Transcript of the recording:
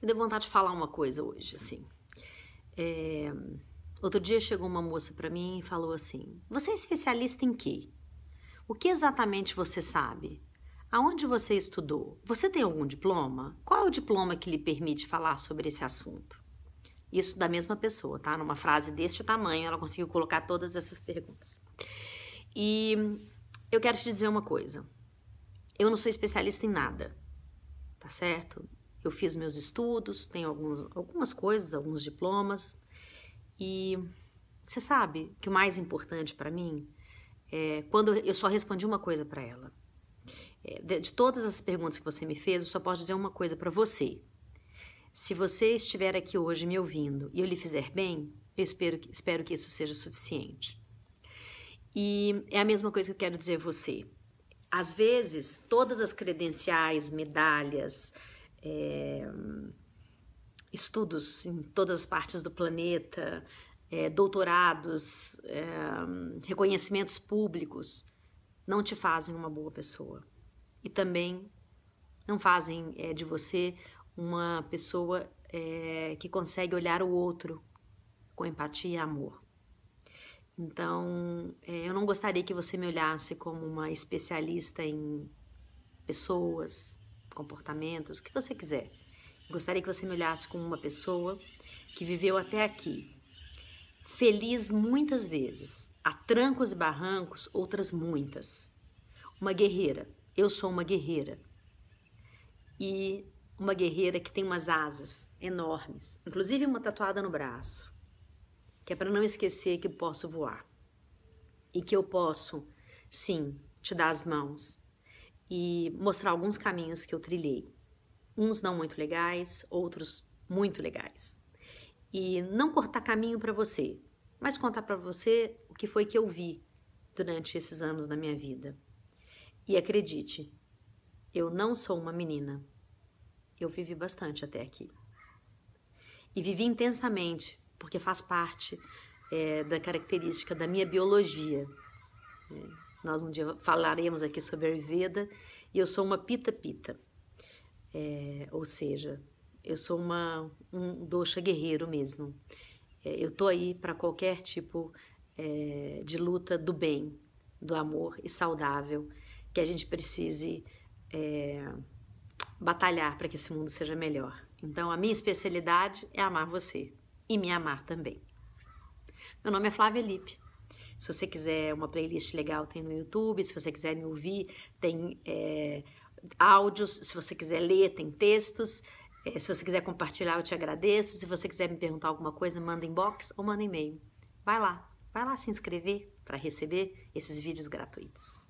Me deu vontade de falar uma coisa hoje, assim. É... Outro dia chegou uma moça para mim e falou assim: Você é especialista em quê? O que exatamente você sabe? Aonde você estudou? Você tem algum diploma? Qual é o diploma que lhe permite falar sobre esse assunto? Isso da mesma pessoa, tá? Numa frase deste tamanho, ela conseguiu colocar todas essas perguntas. E eu quero te dizer uma coisa. Eu não sou especialista em nada, tá certo? Eu fiz meus estudos, tenho alguns, algumas coisas, alguns diplomas. E você sabe que o mais importante para mim é quando eu só respondi uma coisa para ela. É, de, todas as perguntas que você me fez, eu só posso dizer uma coisa para você. Se você estiver aqui hoje me ouvindo e eu lhe fizer bem, eu espero que, espero que isso seja suficiente. E é a mesma coisa que eu quero dizer a você. Às vezes, todas as credenciais, medalhas, é, estudos em todas as partes do planeta, é, doutorados, é, reconhecimentos públicos, não te fazem uma boa pessoa. E também não fazem é, de você uma pessoa é, que consegue olhar o outro com empatia e amor. Então, é, eu não gostaria que você me olhasse como uma especialista em pessoas, comportamentos, o que você quiser. Gostaria que você me olhasse como uma pessoa que viveu até aqui, feliz muitas vezes, a trancos e barrancos, outras muitas. Uma guerreira. Eu sou uma guerreira. E uma guerreira que tem umas asas enormes, inclusive uma tatuada no braço, que é para não esquecer que posso voar e que eu posso, sim, te dar as mãos e mostrar alguns caminhos que eu trilhei. Uns não muito legais, outros muito legais. E não cortar caminho para você, mas contar para você o que foi que eu vi durante esses anos da minha vida. E acredite, eu não sou uma menina. Eu vivi bastante até aqui. E vivi intensamente, porque faz parte é, da característica da minha biologia. É. Nós um dia falaremos aqui sobre Ayurveda e eu sou uma pita-pita. É, ou seja, eu sou uma, um doxa guerreiro mesmo. É, eu tô aí para qualquer tipo é, de luta do bem, do amor e saudável que a gente precise é, batalhar para que esse mundo seja melhor. Então, a minha especialidade é amar você e me amar também. Meu nome é Flávia Lippe. Se você quiser uma playlist legal, tem no YouTube. Se você quiser me ouvir, tem é, áudios. Se você quiser ler, tem textos. É, se você quiser compartilhar, eu te agradeço. Se você quiser me perguntar alguma coisa, manda inbox ou manda e-mail. Vai lá, vai lá se inscrever para receber esses vídeos gratuitos.